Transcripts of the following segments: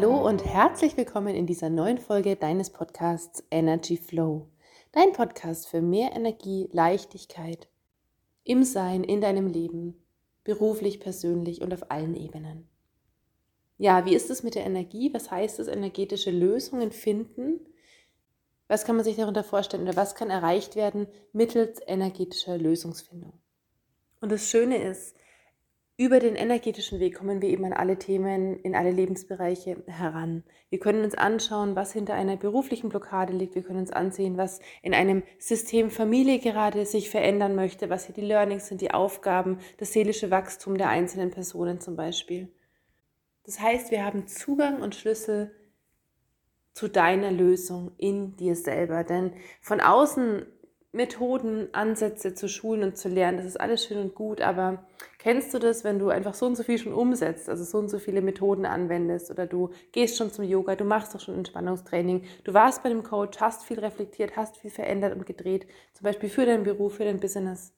Hallo und herzlich willkommen in dieser neuen Folge deines Podcasts Energy Flow. Dein Podcast für mehr Energie, Leichtigkeit im Sein, in deinem Leben, beruflich, persönlich und auf allen Ebenen. Ja, wie ist es mit der Energie? Was heißt es, energetische Lösungen finden? Was kann man sich darunter vorstellen oder was kann erreicht werden mittels energetischer Lösungsfindung? Und das Schöne ist, über den energetischen Weg kommen wir eben an alle Themen, in alle Lebensbereiche heran. Wir können uns anschauen, was hinter einer beruflichen Blockade liegt. Wir können uns ansehen, was in einem System Familie gerade sich verändern möchte, was hier die Learnings sind, die Aufgaben, das seelische Wachstum der einzelnen Personen zum Beispiel. Das heißt, wir haben Zugang und Schlüssel zu deiner Lösung in dir selber. Denn von außen Methoden, Ansätze zu schulen und zu lernen, das ist alles schön und gut, aber kennst du das, wenn du einfach so und so viel schon umsetzt, also so und so viele Methoden anwendest oder du gehst schon zum Yoga, du machst doch schon Entspannungstraining, du warst bei dem Coach, hast viel reflektiert, hast viel verändert und gedreht, zum Beispiel für deinen Beruf, für dein Business.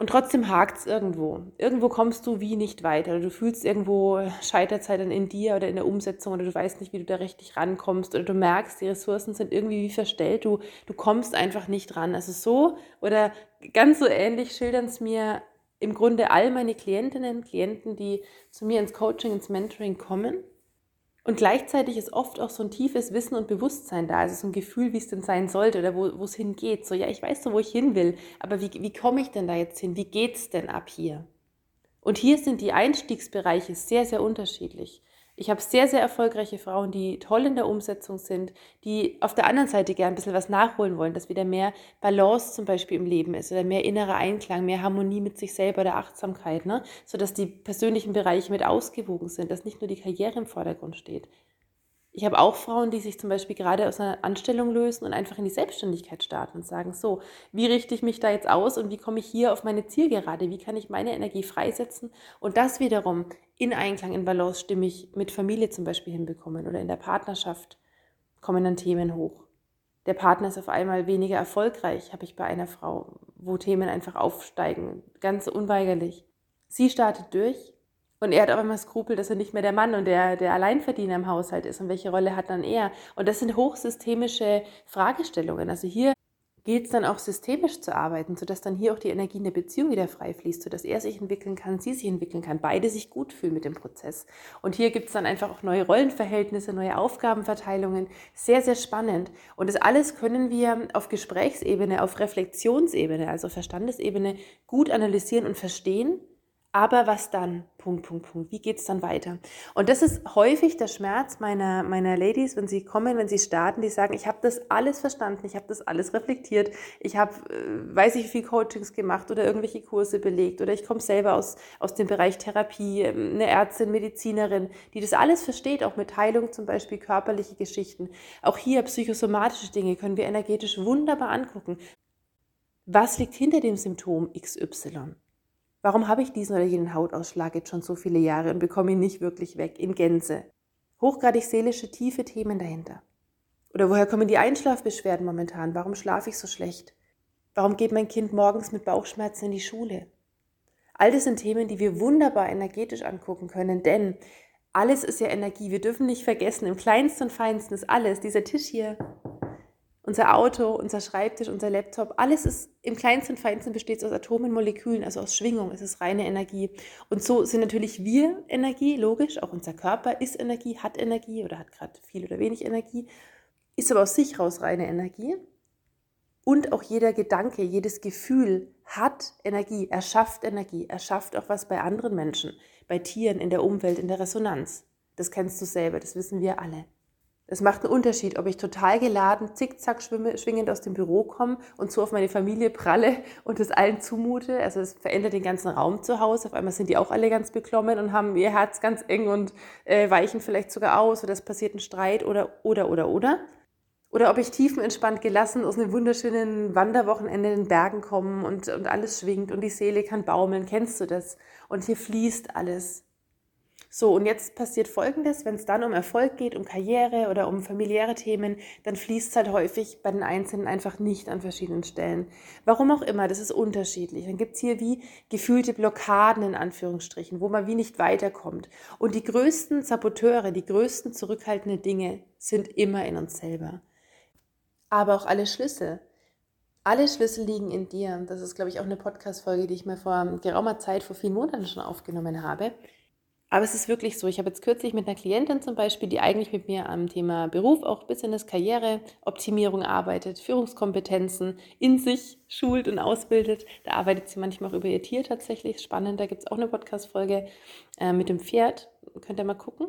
Und trotzdem hakt es irgendwo. Irgendwo kommst du wie nicht weiter. Du fühlst irgendwo Scheiterzeit dann in dir oder in der Umsetzung oder du weißt nicht, wie du da richtig rankommst. Oder du merkst, die Ressourcen sind irgendwie wie verstellt. Du, du kommst einfach nicht ran. Also so oder ganz so ähnlich schildern es mir im Grunde all meine Klientinnen, Klienten, die zu mir ins Coaching, ins Mentoring kommen. Und gleichzeitig ist oft auch so ein tiefes Wissen und Bewusstsein da, also so ein Gefühl, wie es denn sein sollte oder wo, es hingeht. So, ja, ich weiß so, wo ich hin will, aber wie, wie komme ich denn da jetzt hin? Wie geht es denn ab hier? Und hier sind die Einstiegsbereiche sehr, sehr unterschiedlich. Ich habe sehr, sehr erfolgreiche Frauen, die toll in der Umsetzung sind, die auf der anderen Seite gerne ein bisschen was nachholen wollen, dass wieder mehr Balance zum Beispiel im Leben ist oder mehr innerer Einklang, mehr Harmonie mit sich selber, der Achtsamkeit, ne? sodass die persönlichen Bereiche mit ausgewogen sind, dass nicht nur die Karriere im Vordergrund steht. Ich habe auch Frauen, die sich zum Beispiel gerade aus einer Anstellung lösen und einfach in die Selbstständigkeit starten und sagen, so, wie richte ich mich da jetzt aus und wie komme ich hier auf meine Zielgerade? Wie kann ich meine Energie freisetzen und das wiederum in Einklang, in Balance stimmig mit Familie zum Beispiel hinbekommen oder in der Partnerschaft kommen dann Themen hoch. Der Partner ist auf einmal weniger erfolgreich, habe ich bei einer Frau, wo Themen einfach aufsteigen, ganz unweigerlich. Sie startet durch, und er hat auch immer Skrupel, dass er nicht mehr der Mann und der, der Alleinverdiener im Haushalt ist. Und welche Rolle hat dann er? Und das sind hochsystemische Fragestellungen. Also hier gilt es dann auch systemisch zu arbeiten, sodass dann hier auch die Energie in der Beziehung wieder frei fließt, sodass er sich entwickeln kann, sie sich entwickeln kann, beide sich gut fühlen mit dem Prozess. Und hier gibt es dann einfach auch neue Rollenverhältnisse, neue Aufgabenverteilungen. Sehr, sehr spannend. Und das alles können wir auf Gesprächsebene, auf Reflexionsebene, also Verstandesebene gut analysieren und verstehen aber was dann? Punkt, Punkt, Punkt. Wie geht es dann weiter? Und das ist häufig der Schmerz meiner, meiner Ladies, wenn sie kommen, wenn sie starten, die sagen, ich habe das alles verstanden, ich habe das alles reflektiert, ich habe, äh, weiß ich, wie viel Coachings gemacht oder irgendwelche Kurse belegt oder ich komme selber aus, aus dem Bereich Therapie, ähm, eine Ärztin, Medizinerin, die das alles versteht, auch mit Heilung zum Beispiel, körperliche Geschichten. Auch hier psychosomatische Dinge können wir energetisch wunderbar angucken. Was liegt hinter dem Symptom XY? Warum habe ich diesen oder jenen Hautausschlag jetzt schon so viele Jahre und bekomme ihn nicht wirklich weg in Gänze? Hochgradig seelische, tiefe Themen dahinter. Oder woher kommen die Einschlafbeschwerden momentan? Warum schlafe ich so schlecht? Warum geht mein Kind morgens mit Bauchschmerzen in die Schule? All das sind Themen, die wir wunderbar energetisch angucken können, denn alles ist ja Energie. Wir dürfen nicht vergessen, im kleinsten und feinsten ist alles. Dieser Tisch hier, unser Auto, unser Schreibtisch, unser Laptop, alles ist im kleinsten und feinsten besteht aus Atomen, Molekülen, also aus Schwingung, es ist reine Energie. Und so sind natürlich wir Energie, logisch, auch unser Körper ist Energie, hat Energie oder hat gerade viel oder wenig Energie, ist aber aus sich raus reine Energie. Und auch jeder Gedanke, jedes Gefühl hat Energie, er schafft Energie, er schafft auch was bei anderen Menschen, bei Tieren, in der Umwelt, in der Resonanz. Das kennst du selber, das wissen wir alle. Es macht einen Unterschied, ob ich total geladen, zickzack schwingend aus dem Büro komme und so auf meine Familie pralle und es allen zumute. Also es verändert den ganzen Raum zu Hause. Auf einmal sind die auch alle ganz beklommen und haben ihr Herz ganz eng und äh, weichen vielleicht sogar aus oder es passiert ein Streit oder, oder, oder, oder. Oder ob ich tiefenentspannt gelassen aus einem wunderschönen Wanderwochenende in den Bergen komme und, und alles schwingt und die Seele kann baumeln. Kennst du das? Und hier fließt alles. So, und jetzt passiert Folgendes, wenn es dann um Erfolg geht, um Karriere oder um familiäre Themen, dann fließt es halt häufig bei den Einzelnen einfach nicht an verschiedenen Stellen. Warum auch immer, das ist unterschiedlich. Dann gibt es hier wie gefühlte Blockaden in Anführungsstrichen, wo man wie nicht weiterkommt. Und die größten Saboteure, die größten zurückhaltenden Dinge sind immer in uns selber. Aber auch alle Schlüssel. Alle Schlüssel liegen in dir. Das ist, glaube ich, auch eine Podcast-Folge, die ich mir vor geraumer Zeit, vor vielen Monaten schon aufgenommen habe. Aber es ist wirklich so. Ich habe jetzt kürzlich mit einer Klientin zum Beispiel, die eigentlich mit mir am Thema Beruf, auch Business, Karriere, Optimierung arbeitet, Führungskompetenzen in sich schult und ausbildet. Da arbeitet sie manchmal auch über ihr Tier tatsächlich. Spannend. Da gibt es auch eine Podcast-Folge äh, mit dem Pferd. Könnt ihr mal gucken.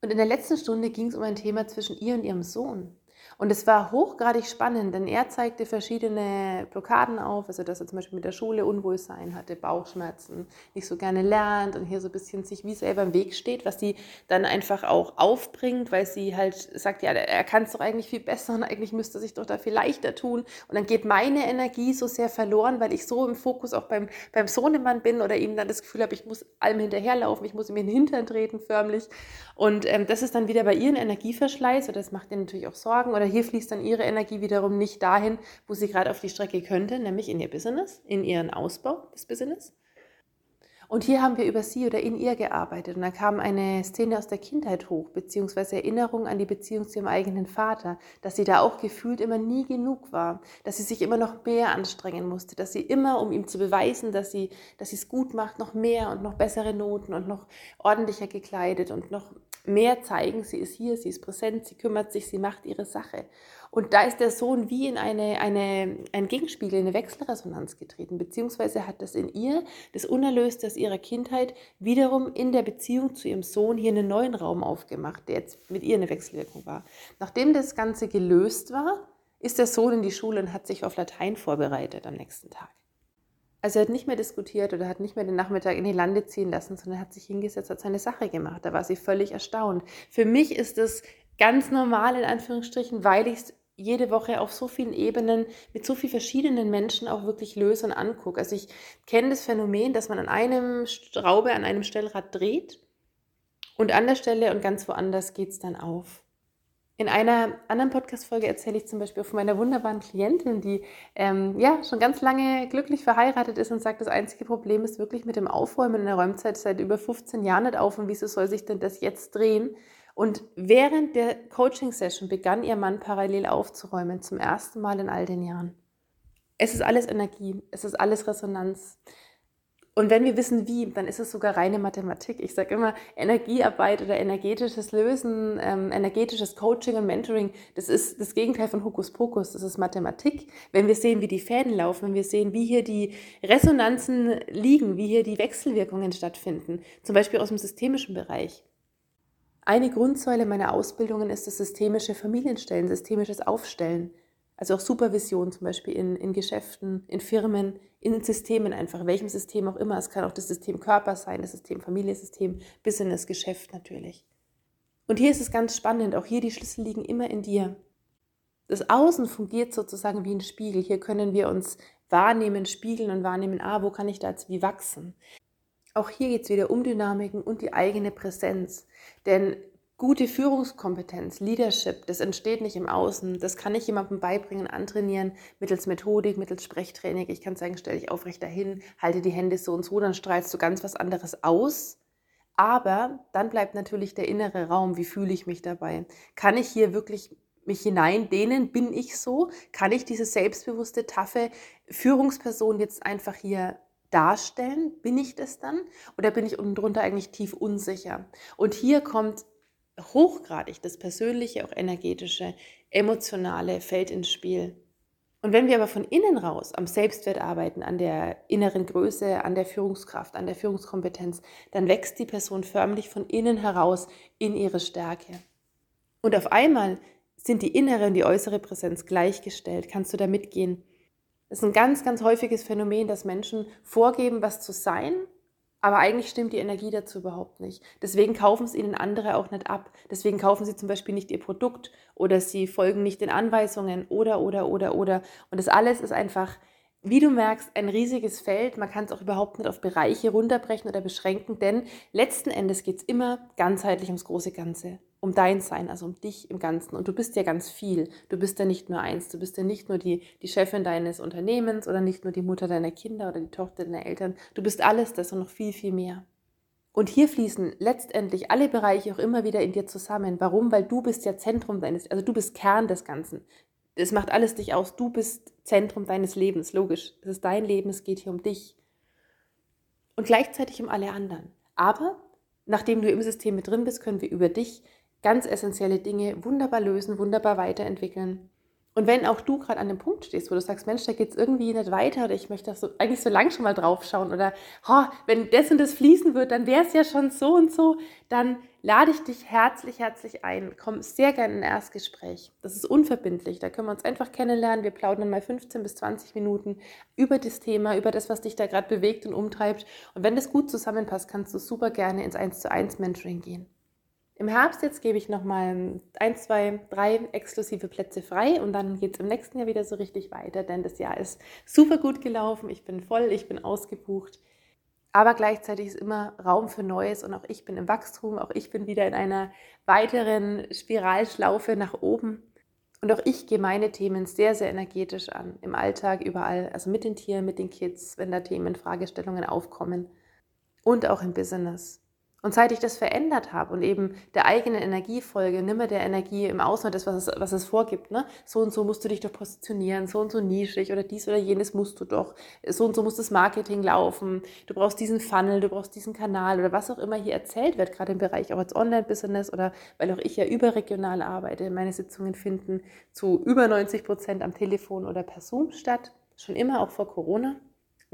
Und in der letzten Stunde ging es um ein Thema zwischen ihr und ihrem Sohn. Und es war hochgradig spannend, denn er zeigte verschiedene Blockaden auf, also dass er zum Beispiel mit der Schule Unwohlsein hatte, Bauchschmerzen, nicht so gerne lernt und hier so ein bisschen sich wie selber im Weg steht, was sie dann einfach auch aufbringt, weil sie halt sagt, ja, er kann es doch eigentlich viel besser und eigentlich müsste er sich doch da viel leichter tun. Und dann geht meine Energie so sehr verloren, weil ich so im Fokus auch beim, beim Sohnemann bin oder ihm dann das Gefühl habe, ich muss allem hinterherlaufen, ich muss ihm in den Hintern treten förmlich. Und ähm, das ist dann wieder bei ihren Energieverschleiß oder das macht ihr natürlich auch Sorgen oder hier fließt dann ihre Energie wiederum nicht dahin, wo sie gerade auf die Strecke könnte, nämlich in ihr Business, in ihren Ausbau des Business. Und hier haben wir über sie oder in ihr gearbeitet. Und da kam eine Szene aus der Kindheit hoch, beziehungsweise Erinnerung an die Beziehung zu ihrem eigenen Vater, dass sie da auch gefühlt immer nie genug war, dass sie sich immer noch mehr anstrengen musste, dass sie immer, um ihm zu beweisen, dass sie dass es gut macht, noch mehr und noch bessere Noten und noch ordentlicher gekleidet und noch mehr zeigen, sie ist hier, sie ist präsent, sie kümmert sich, sie macht ihre Sache. Und da ist der Sohn wie in eine, eine, ein Gegenspiegel, eine Wechselresonanz getreten, beziehungsweise hat das in ihr, das Unerlöste aus ihrer Kindheit, wiederum in der Beziehung zu ihrem Sohn hier einen neuen Raum aufgemacht, der jetzt mit ihr eine Wechselwirkung war. Nachdem das Ganze gelöst war, ist der Sohn in die Schule und hat sich auf Latein vorbereitet am nächsten Tag. Also er hat nicht mehr diskutiert oder hat nicht mehr den Nachmittag in die Lande ziehen lassen, sondern hat sich hingesetzt, hat seine Sache gemacht. Da war sie völlig erstaunt. Für mich ist das ganz normal in Anführungsstrichen, weil ich es jede Woche auf so vielen Ebenen mit so vielen verschiedenen Menschen auch wirklich löse und angucke. Also ich kenne das Phänomen, dass man an einem Schraube, an einem Stellrad dreht und an der Stelle und ganz woanders geht es dann auf. In einer anderen Podcast-Folge erzähle ich zum Beispiel von meiner wunderbaren Klientin, die ähm, ja schon ganz lange glücklich verheiratet ist und sagt, das einzige Problem ist wirklich mit dem Aufräumen in der Räumzeit seit über 15 Jahren nicht auf und wieso soll sich denn das jetzt drehen? Und während der Coaching-Session begann ihr Mann parallel aufzuräumen, zum ersten Mal in all den Jahren. Es ist alles Energie, es ist alles Resonanz. Und wenn wir wissen, wie, dann ist es sogar reine Mathematik. Ich sage immer, Energiearbeit oder energetisches Lösen, ähm, energetisches Coaching und Mentoring, das ist das Gegenteil von Hokuspokus, das ist Mathematik. Wenn wir sehen, wie die Fäden laufen, wenn wir sehen, wie hier die Resonanzen liegen, wie hier die Wechselwirkungen stattfinden, zum Beispiel aus dem systemischen Bereich. Eine Grundsäule meiner Ausbildungen ist das systemische Familienstellen, systemisches Aufstellen. Also auch Supervision zum Beispiel in, in Geschäften, in Firmen, in Systemen einfach, welchem System auch immer. Es kann auch das System Körper sein, das System Familiensystem, Business, Geschäft natürlich. Und hier ist es ganz spannend, auch hier die Schlüssel liegen immer in dir. Das Außen fungiert sozusagen wie ein Spiegel. Hier können wir uns wahrnehmen, spiegeln und wahrnehmen, ah, wo kann ich da jetzt wie wachsen? Auch hier geht es wieder um Dynamiken und die eigene Präsenz. Denn Gute Führungskompetenz, Leadership, das entsteht nicht im Außen. Das kann ich jemandem beibringen, antrainieren, mittels Methodik, mittels Sprechtraining. Ich kann sagen, stell dich aufrecht dahin, halte die Hände so und so, dann strahlst du ganz was anderes aus. Aber dann bleibt natürlich der innere Raum. Wie fühle ich mich dabei? Kann ich hier wirklich mich hineindehnen? Bin ich so? Kann ich diese selbstbewusste, taffe Führungsperson jetzt einfach hier darstellen? Bin ich das dann? Oder bin ich unten drunter eigentlich tief unsicher? Und hier kommt hochgradig das persönliche, auch energetische, emotionale fällt ins Spiel. Und wenn wir aber von innen raus am Selbstwert arbeiten, an der inneren Größe, an der Führungskraft, an der Führungskompetenz, dann wächst die Person förmlich von innen heraus in ihre Stärke. Und auf einmal sind die innere und die äußere Präsenz gleichgestellt. Kannst du da mitgehen? Das ist ein ganz, ganz häufiges Phänomen, dass Menschen vorgeben, was zu sein aber eigentlich stimmt die Energie dazu überhaupt nicht. Deswegen kaufen es ihnen andere auch nicht ab. Deswegen kaufen sie zum Beispiel nicht ihr Produkt oder sie folgen nicht den Anweisungen oder, oder, oder, oder. Und das alles ist einfach wie du merkst, ein riesiges Feld. Man kann es auch überhaupt nicht auf Bereiche runterbrechen oder beschränken, denn letzten Endes geht es immer ganzheitlich ums große Ganze, um dein Sein, also um dich im Ganzen. Und du bist ja ganz viel. Du bist ja nicht nur eins. Du bist ja nicht nur die, die Chefin deines Unternehmens oder nicht nur die Mutter deiner Kinder oder die Tochter deiner Eltern. Du bist alles das und noch viel, viel mehr. Und hier fließen letztendlich alle Bereiche auch immer wieder in dir zusammen. Warum? Weil du bist ja Zentrum deines, also du bist Kern des Ganzen es macht alles dich aus. Du bist Zentrum deines Lebens, logisch. Es ist dein Leben, es geht hier um dich. Und gleichzeitig um alle anderen. Aber nachdem du im System mit drin bist, können wir über dich ganz essentielle Dinge wunderbar lösen, wunderbar weiterentwickeln. Und wenn auch du gerade an dem Punkt stehst, wo du sagst, Mensch, da geht es irgendwie nicht weiter oder ich möchte das so, eigentlich so lang schon mal drauf schauen oder oh, wenn das und das fließen wird, dann wäre es ja schon so und so, dann lade ich dich herzlich, herzlich ein. Komm sehr gerne in ein Erstgespräch. Das ist unverbindlich. Da können wir uns einfach kennenlernen. Wir plaudern mal 15 bis 20 Minuten über das Thema, über das, was dich da gerade bewegt und umtreibt. Und wenn das gut zusammenpasst, kannst du super gerne ins 1 zu 1 Mentoring gehen. Im Herbst jetzt gebe ich nochmal ein, zwei, drei exklusive Plätze frei und dann geht es im nächsten Jahr wieder so richtig weiter, denn das Jahr ist super gut gelaufen. Ich bin voll, ich bin ausgebucht. Aber gleichzeitig ist immer Raum für Neues und auch ich bin im Wachstum, auch ich bin wieder in einer weiteren Spiralschlaufe nach oben. Und auch ich gehe meine Themen sehr, sehr energetisch an, im Alltag, überall, also mit den Tieren, mit den Kids, wenn da Themen, Fragestellungen aufkommen und auch im Business. Und seit ich das verändert habe und eben der eigenen Energie folge, nimmer der Energie im Außen, das, was es, was es vorgibt, ne? so und so musst du dich doch positionieren, so und so nischig oder dies oder jenes musst du doch, so und so muss das Marketing laufen, du brauchst diesen Funnel, du brauchst diesen Kanal oder was auch immer hier erzählt wird, gerade im Bereich auch als Online-Business oder weil auch ich ja überregional arbeite, meine Sitzungen finden zu über 90 Prozent am Telefon oder per Zoom statt, schon immer auch vor Corona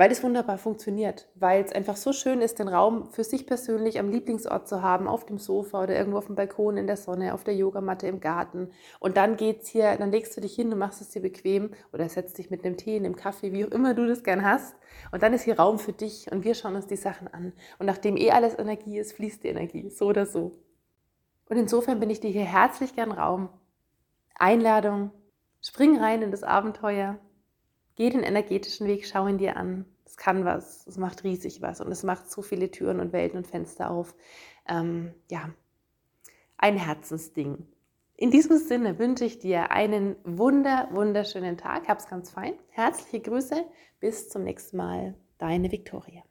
weil es wunderbar funktioniert, weil es einfach so schön ist, den Raum für sich persönlich am Lieblingsort zu haben, auf dem Sofa oder irgendwo auf dem Balkon in der Sonne, auf der Yogamatte im Garten. Und dann geht's hier, dann legst du dich hin und machst es dir bequem oder setzt dich mit einem Tee, einem Kaffee, wie auch immer du das gern hast. Und dann ist hier Raum für dich und wir schauen uns die Sachen an. Und nachdem eh alles Energie ist, fließt die Energie, so oder so. Und insofern bin ich dir hier herzlich gern Raum. Einladung, spring rein in das Abenteuer Geh den energetischen Weg, schau ihn dir an. Es kann was, es macht riesig was und es macht so viele Türen und Welten und Fenster auf. Ähm, ja, ein Herzensding. In diesem Sinne wünsche ich dir einen wunder, wunderschönen Tag. Hab's ganz fein. Herzliche Grüße. Bis zum nächsten Mal. Deine Viktoria.